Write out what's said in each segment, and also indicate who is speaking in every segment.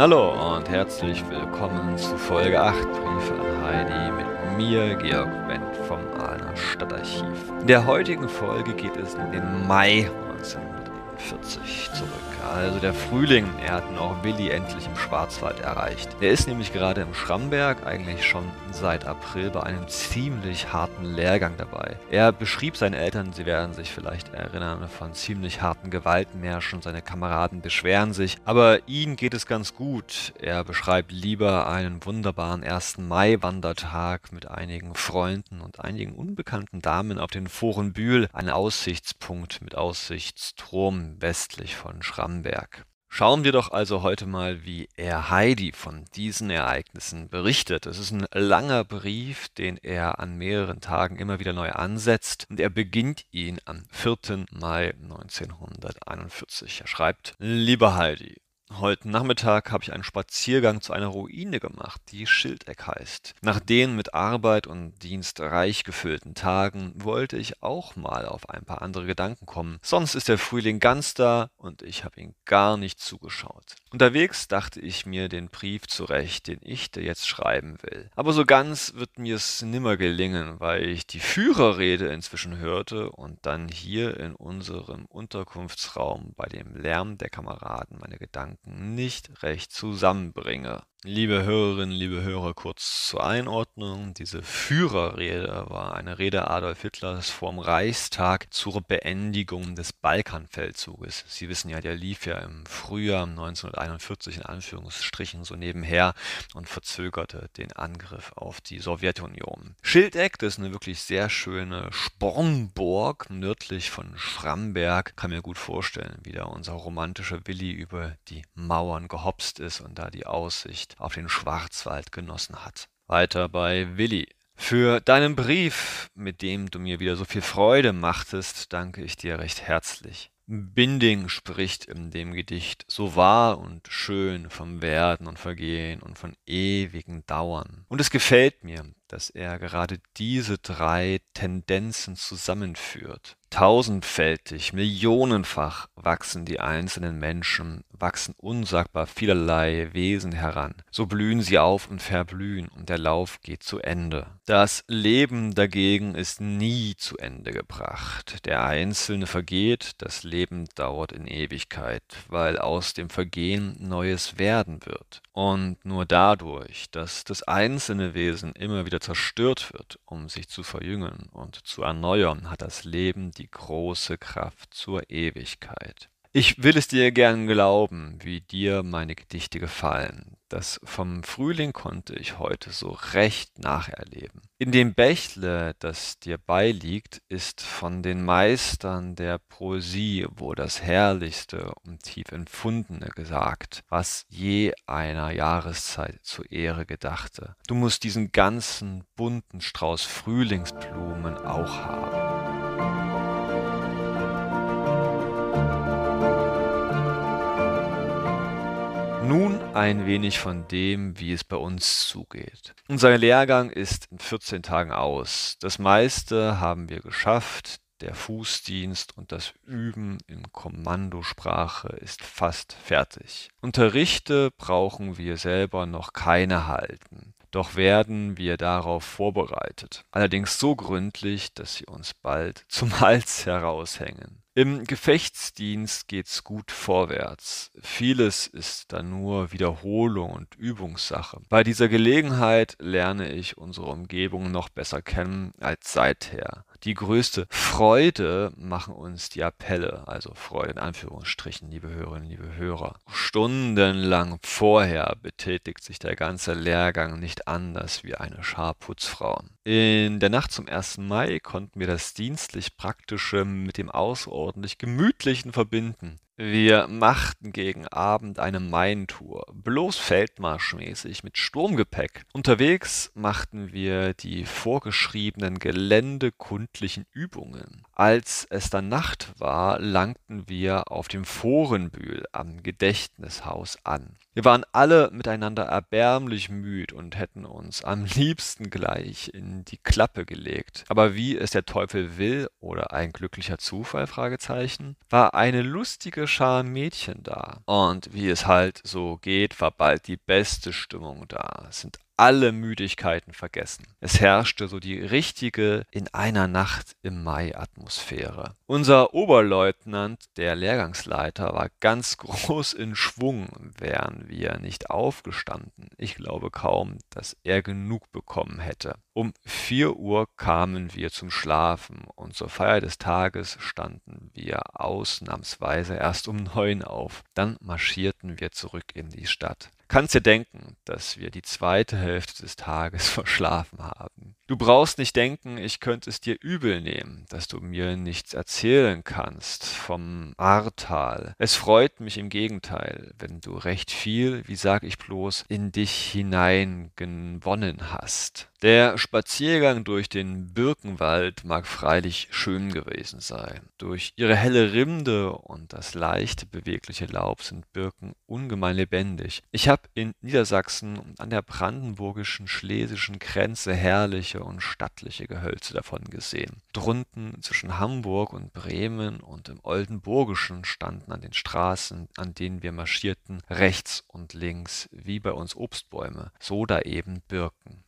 Speaker 1: Hallo und herzlich willkommen zu Folge 8 Briefe an Heidi mit mir, Georg Wendt vom Aalener Stadtarchiv. In der heutigen Folge geht es in den Mai 1940 zurück. Also der Frühling, er hat auch Willi endlich im Schwarzwald erreicht. Er ist nämlich gerade im Schramberg, eigentlich schon seit April bei einem ziemlich harten Lehrgang dabei. Er beschrieb seinen Eltern, sie werden sich vielleicht erinnern, von ziemlich harten Gewaltmärschen, seine Kameraden beschweren sich, aber ihm geht es ganz gut. Er beschreibt lieber einen wunderbaren 1. Mai-Wandertag mit einigen Freunden und einigen unbekannten Damen auf den Forenbühl, ein Aussichtspunkt mit Aussichtsturm westlich von Schramberg. Schauen wir doch also heute mal, wie er Heidi von diesen Ereignissen berichtet. Es ist ein langer Brief, den er an mehreren Tagen immer wieder neu ansetzt und er beginnt ihn am 4. Mai 1941. Er schreibt, Lieber Heidi, Heute Nachmittag habe ich einen Spaziergang zu einer Ruine gemacht, die Schildeck heißt. Nach den mit Arbeit und Dienst reich gefüllten Tagen wollte ich auch mal auf ein paar andere Gedanken kommen. Sonst ist der Frühling ganz da und ich habe ihn gar nicht zugeschaut. Unterwegs dachte ich mir den Brief zurecht, den ich dir jetzt schreiben will. Aber so ganz wird mir es nimmer gelingen, weil ich die Führerrede inzwischen hörte und dann hier in unserem Unterkunftsraum bei dem Lärm der Kameraden meine Gedanken Gedanken nicht recht zusammenbringe Liebe Hörerinnen, liebe Hörer, kurz zur Einordnung. Diese Führerrede war eine Rede Adolf Hitlers vorm Reichstag zur Beendigung des Balkanfeldzuges. Sie wissen ja, der lief ja im Frühjahr 1941 in Anführungsstrichen so nebenher und verzögerte den Angriff auf die Sowjetunion. Schildeck, das ist eine wirklich sehr schöne Spornburg nördlich von Schramberg. Kann mir gut vorstellen, wie da unser romantischer Willi über die Mauern gehopst ist und da die Aussicht Aussicht auf den Schwarzwald genossen hat. Weiter bei Willi. Für deinen Brief, mit dem du mir wieder so viel Freude machtest, danke ich dir recht herzlich. Binding spricht in dem Gedicht so wahr und schön vom Werden und Vergehen und von ewigen Dauern. Und es gefällt mir, dass er gerade diese drei Tendenzen zusammenführt. Tausendfältig, millionenfach wachsen die einzelnen Menschen, wachsen unsagbar vielerlei Wesen heran. So blühen sie auf und verblühen und der Lauf geht zu Ende. Das Leben dagegen ist nie zu Ende gebracht. Der Einzelne vergeht, das Leben dauert in Ewigkeit, weil aus dem Vergehen Neues werden wird. Und nur dadurch, dass das einzelne Wesen immer wieder zerstört wird, um sich zu verjüngen und zu erneuern, hat das Leben die große Kraft zur Ewigkeit. Ich will es dir gern glauben, wie dir meine Gedichte gefallen. Das vom Frühling konnte ich heute so recht nacherleben. In dem Bächle, das dir beiliegt, ist von den Meistern der Poesie wohl das Herrlichste und tief Empfundene gesagt, was je einer Jahreszeit zur Ehre gedachte. Du musst diesen ganzen bunten Strauß Frühlingsblumen auch haben. Nun ein wenig von dem, wie es bei uns zugeht. Unser Lehrgang ist in 14 Tagen aus. Das meiste haben wir geschafft. Der Fußdienst und das Üben in Kommandosprache ist fast fertig. Unterrichte brauchen wir selber noch keine halten. Doch werden wir darauf vorbereitet. Allerdings so gründlich, dass sie uns bald zum Hals heraushängen. Im Gefechtsdienst geht's gut vorwärts. Vieles ist dann nur Wiederholung und Übungssache. Bei dieser Gelegenheit lerne ich unsere Umgebung noch besser kennen als seither. Die größte Freude machen uns die Appelle, also Freude in Anführungsstrichen, liebe Hörerinnen, liebe Hörer. Stundenlang vorher betätigt sich der ganze Lehrgang nicht anders wie eine Schar Putzfrauen. In der Nacht zum 1. Mai konnten wir das dienstlich Praktische mit dem außerordentlich Gemütlichen verbinden. Wir machten gegen Abend eine Maintour, bloß feldmarschmäßig mit Sturmgepäck. Unterwegs machten wir die vorgeschriebenen geländekundlichen Übungen. Als es dann Nacht war, langten wir auf dem Forenbühl am Gedächtnishaus an. Wir waren alle miteinander erbärmlich müd und hätten uns am liebsten gleich in die Klappe gelegt. Aber wie es der Teufel will oder ein glücklicher Zufall war eine lustige Schar Mädchen da. Und wie es halt so geht, war bald die beste Stimmung da. Es sind alle Müdigkeiten vergessen. Es herrschte so die richtige in einer Nacht im Mai Atmosphäre. Unser Oberleutnant, der Lehrgangsleiter, war ganz groß in Schwung, wären wir nicht aufgestanden. Ich glaube kaum, dass er genug bekommen hätte. Um vier Uhr kamen wir zum Schlafen und zur Feier des Tages standen wir ausnahmsweise erst um neun auf. Dann marschierten wir zurück in die Stadt. Kannst dir denken, dass wir die zweite Hälfte des Tages verschlafen haben. Du brauchst nicht denken, ich könnte es dir übel nehmen, dass du mir nichts erzählen kannst vom Ahrtal. Es freut mich im Gegenteil, wenn du recht viel, wie sag ich bloß, in dich hinein gewonnen hast. Der Spaziergang durch den Birkenwald mag freilich schön gewesen sein. Durch ihre helle Rinde und das leichte bewegliche Laub sind Birken ungemein lebendig. Ich habe in Niedersachsen und an der brandenburgischen schlesischen Grenze herrliche und stattliche Gehölze davon gesehen. Drunten zwischen Hamburg und Bremen und im Oldenburgischen standen an den Straßen, an denen wir marschierten, rechts und links wie bei uns Obstbäume, so da eben Birken.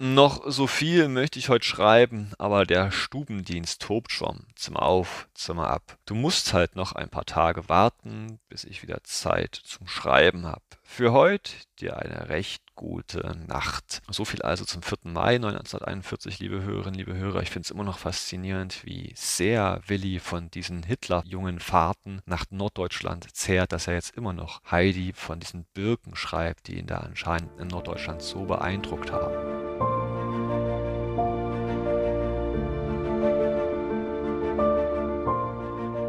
Speaker 1: Noch so viel möchte ich heute schreiben, aber der Stubendienst tobt schon. Zimmer auf, Zimmer ab. Du musst halt noch ein paar Tage warten, bis ich wieder Zeit zum Schreiben hab. Für heute dir eine recht gute Nacht. So viel also zum 4. Mai 1941, liebe Hörerinnen, liebe Hörer. Ich finde es immer noch faszinierend, wie sehr Willi von diesen Hitler-jungen Fahrten nach Norddeutschland zehrt, dass er jetzt immer noch Heidi von diesen Birken schreibt, die ihn da anscheinend in Norddeutschland so beeindruckt haben.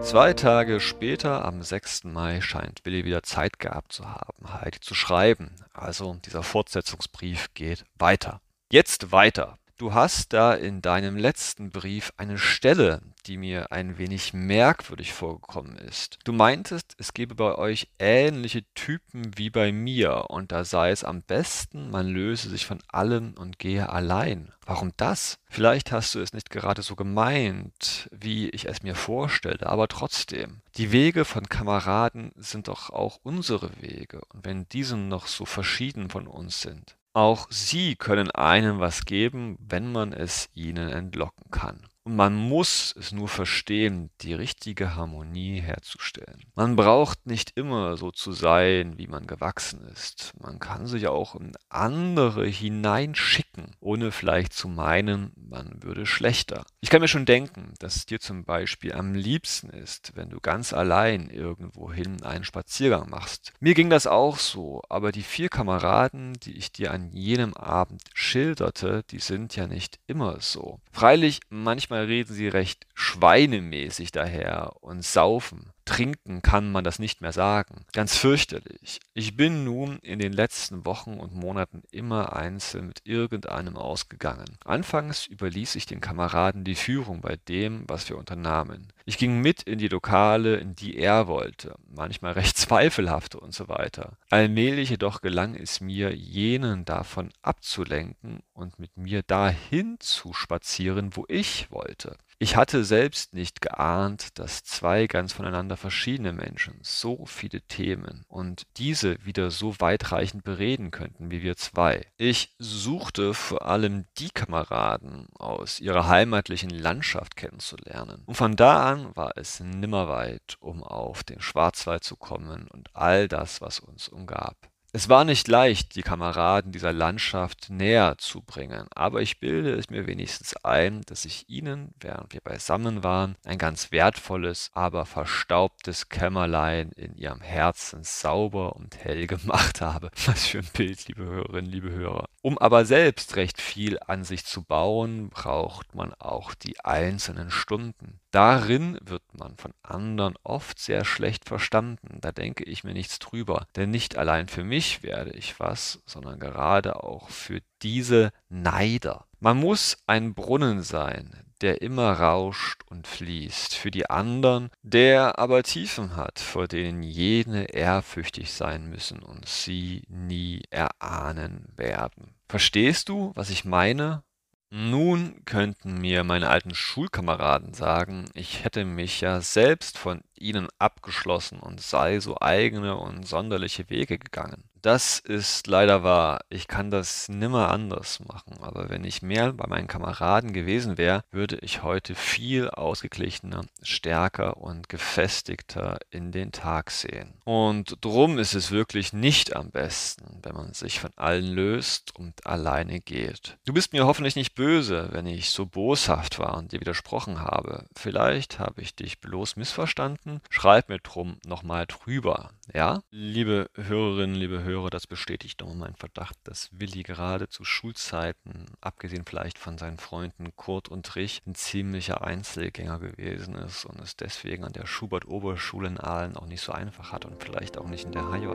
Speaker 1: Zwei Tage später, am 6. Mai, scheint Willi wieder Zeit gehabt zu haben, Heidi zu schreiben. Also dieser Fortsetzungsbrief geht weiter. Jetzt weiter. Du hast da in deinem letzten Brief eine Stelle, die mir ein wenig merkwürdig vorgekommen ist. Du meintest, es gebe bei euch ähnliche Typen wie bei mir, und da sei es am besten, man löse sich von allem und gehe allein. Warum das? Vielleicht hast du es nicht gerade so gemeint, wie ich es mir vorstelle, aber trotzdem. Die Wege von Kameraden sind doch auch unsere Wege, und wenn diese noch so verschieden von uns sind. Auch sie können einem was geben, wenn man es ihnen entlocken kann. Und man muss es nur verstehen, die richtige Harmonie herzustellen. Man braucht nicht immer so zu sein, wie man gewachsen ist. Man kann sich auch in andere hineinschicken, ohne vielleicht zu meinen, man würde schlechter. Ich kann mir schon denken, dass es dir zum Beispiel am liebsten ist, wenn du ganz allein irgendwohin einen Spaziergang machst. Mir ging das auch so, aber die vier Kameraden, die ich dir an jenem Abend schilderte, die sind ja nicht immer so. Freilich, manchmal manchmal reden sie recht schweinemäßig daher und saufen. Trinken kann man das nicht mehr sagen. Ganz fürchterlich. Ich bin nun in den letzten Wochen und Monaten immer einzeln mit irgendeinem ausgegangen. Anfangs überließ ich den Kameraden die Führung bei dem, was wir unternahmen. Ich ging mit in die Lokale, in die er wollte, manchmal recht zweifelhafte und so weiter. Allmählich jedoch gelang es mir, jenen davon abzulenken und mit mir dahin zu spazieren, wo ich wollte. Ich hatte selbst nicht geahnt, dass zwei ganz voneinander verschiedene Menschen so viele Themen und diese wieder so weitreichend bereden könnten wie wir zwei. Ich suchte vor allem die Kameraden aus ihrer heimatlichen Landschaft kennenzulernen. Und von da an war es nimmer weit, um auf den Schwarzwald zu kommen und all das, was uns umgab. Es war nicht leicht, die Kameraden dieser Landschaft näher zu bringen, aber ich bilde es mir wenigstens ein, dass ich ihnen, während wir beisammen waren, ein ganz wertvolles, aber verstaubtes Kämmerlein in ihrem Herzen sauber und hell gemacht habe. Was für ein Bild, liebe Hörerinnen, liebe Hörer. Um aber selbst recht viel an sich zu bauen, braucht man auch die einzelnen Stunden. Darin wird man von anderen oft sehr schlecht verstanden, da denke ich mir nichts drüber, denn nicht allein für mich werde ich was, sondern gerade auch für diese Neider. Man muss ein Brunnen sein, der immer rauscht und fließt, für die anderen, der aber Tiefen hat, vor denen jene ehrfürchtig sein müssen und sie nie erahnen werden. Verstehst du, was ich meine? Nun könnten mir meine alten Schulkameraden sagen, ich hätte mich ja selbst von ihnen abgeschlossen und sei so eigene und sonderliche Wege gegangen. Das ist leider wahr. Ich kann das nimmer anders machen. Aber wenn ich mehr bei meinen Kameraden gewesen wäre, würde ich heute viel ausgeglichener, stärker und gefestigter in den Tag sehen. Und drum ist es wirklich nicht am besten, wenn man sich von allen löst und alleine geht. Du bist mir hoffentlich nicht böse, wenn ich so boshaft war und dir widersprochen habe. Vielleicht habe ich dich bloß missverstanden. Schreib mir drum nochmal drüber. Ja? Liebe Hörerinnen, liebe Hörer, höre, das bestätigt nochmal meinen Verdacht, dass Willi gerade zu Schulzeiten, abgesehen vielleicht von seinen Freunden Kurt und Rich, ein ziemlicher Einzelgänger gewesen ist und es deswegen an der Schubert-Oberschule in Aalen auch nicht so einfach hat und vielleicht auch nicht in der HJ.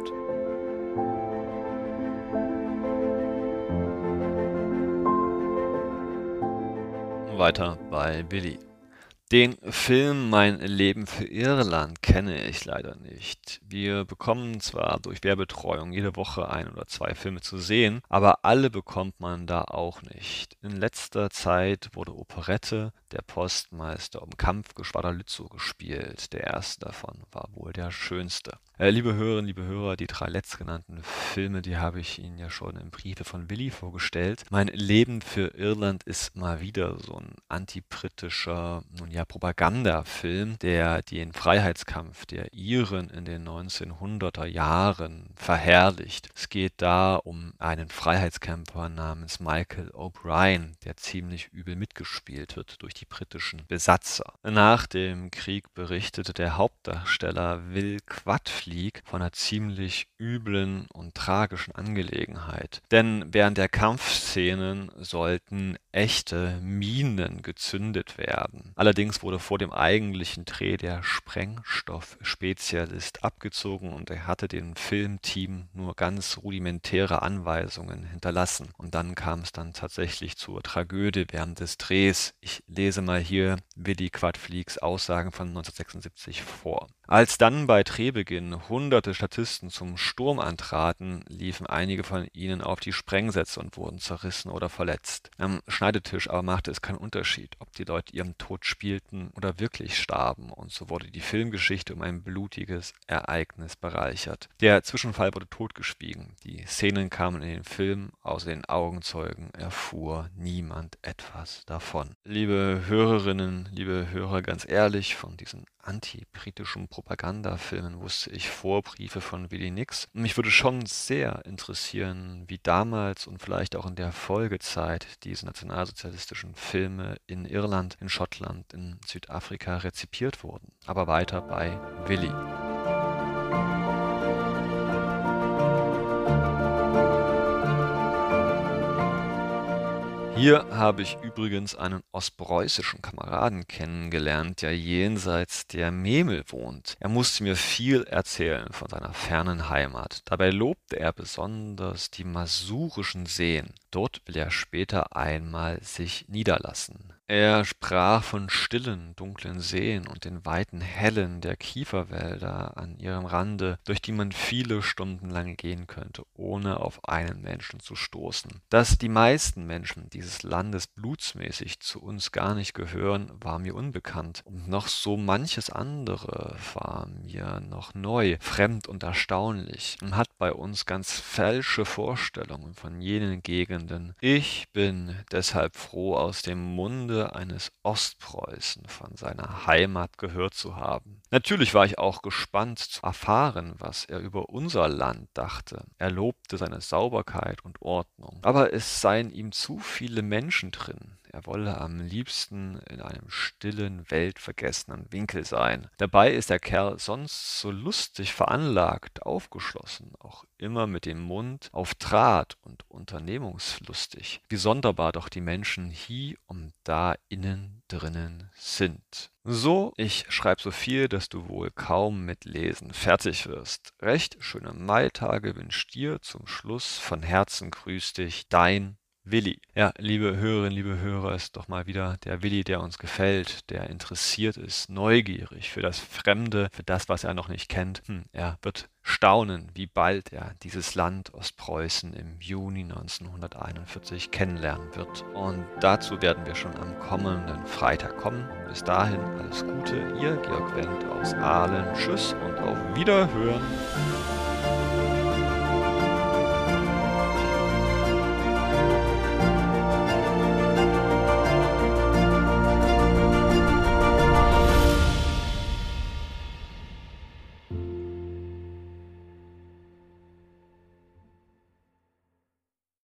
Speaker 1: Weiter bei Willi. Den Film Mein Leben für Irland kenne ich leider nicht. Wir bekommen zwar durch Wehrbetreuung jede Woche ein oder zwei Filme zu sehen, aber alle bekommt man da auch nicht. In letzter Zeit wurde Operette, Der Postmeister um Kampfgeschwader Lützow gespielt. Der erste davon war wohl der schönste. Äh, liebe Hörerinnen, liebe Hörer, die drei letztgenannten Filme, die habe ich Ihnen ja schon im Briefe von Willi vorgestellt. Mein Leben für Irland ist mal wieder so ein antibritischer, nun ja, Propagandafilm, der den Freiheitskampf der Iren in den 1900er Jahren verherrlicht. Es geht da um einen Freiheitskämpfer namens Michael O'Brien, der ziemlich übel mitgespielt wird durch die britischen Besatzer. Nach dem Krieg berichtete der Hauptdarsteller Will Quadflieg von einer ziemlich üblen und tragischen Angelegenheit. Denn während der Kampfszenen sollten echte Minen gezündet werden. Allerdings Allerdings wurde vor dem eigentlichen Dreh der Sprengstoff-Spezialist abgezogen und er hatte dem Filmteam nur ganz rudimentäre Anweisungen hinterlassen. Und dann kam es dann tatsächlich zur Tragödie während des Drehs. Ich lese mal hier Willy Quadfliegs Aussagen von 1976 vor. Als dann bei Drehbeginn hunderte Statisten zum Sturm antraten, liefen einige von ihnen auf die Sprengsätze und wurden zerrissen oder verletzt. Am Schneidetisch aber machte es keinen Unterschied, ob die Leute ihrem Tod spielten oder wirklich starben, und so wurde die Filmgeschichte um ein blutiges Ereignis bereichert. Der Zwischenfall wurde totgeschwiegen, die Szenen kamen in den Film, außer den Augenzeugen erfuhr niemand etwas davon. Liebe Hörerinnen, liebe Hörer, ganz ehrlich, von diesen antibritischen Propagandafilmen wusste ich vor Briefe von Willy Nix. Mich würde schon sehr interessieren, wie damals und vielleicht auch in der Folgezeit diese nationalsozialistischen Filme in Irland, in Schottland, in Südafrika rezipiert wurden. Aber weiter bei Willy. Hier habe ich übrigens einen ostpreußischen Kameraden kennengelernt, der jenseits der Memel wohnt. Er musste mir viel erzählen von seiner fernen Heimat. Dabei lobte er besonders die masurischen Seen. Dort will er später einmal sich niederlassen. Er sprach von stillen, dunklen Seen und den weiten Hellen der Kieferwälder an ihrem Rande, durch die man viele Stunden lang gehen könnte, ohne auf einen Menschen zu stoßen. Dass die meisten Menschen dieses Landes blutsmäßig zu uns gar nicht gehören, war mir unbekannt, und noch so manches andere war mir noch neu, fremd und erstaunlich. Man hat bei uns ganz falsche Vorstellungen von jenen Gegenden. Ich bin deshalb froh, aus dem Munde eines Ostpreußen von seiner Heimat gehört zu haben. Natürlich war ich auch gespannt zu erfahren, was er über unser Land dachte. Er lobte seine Sauberkeit und Ordnung. Aber es seien ihm zu viele Menschen drin. Er wolle am liebsten in einem stillen, weltvergessenen Winkel sein. Dabei ist der Kerl sonst so lustig veranlagt, aufgeschlossen, auch immer mit dem Mund auf Draht und unternehmungslustig. Wie sonderbar doch die Menschen hie und da innen drinnen sind. So, ich schreib so viel, dass du wohl kaum mit Lesen fertig wirst. Recht schöne Maitage wünsch dir zum Schluss von Herzen grüß dich, dein Willi. Ja, liebe Hörerinnen, liebe Hörer, ist doch mal wieder der Willi, der uns gefällt, der interessiert ist, neugierig für das Fremde, für das, was er noch nicht kennt. Hm, er wird staunen, wie bald er dieses Land Ostpreußen im Juni 1941 kennenlernen wird. Und dazu werden wir schon am kommenden Freitag kommen. Bis dahin alles Gute, ihr Georg Wendt aus Aalen. Tschüss und auf Wiederhören.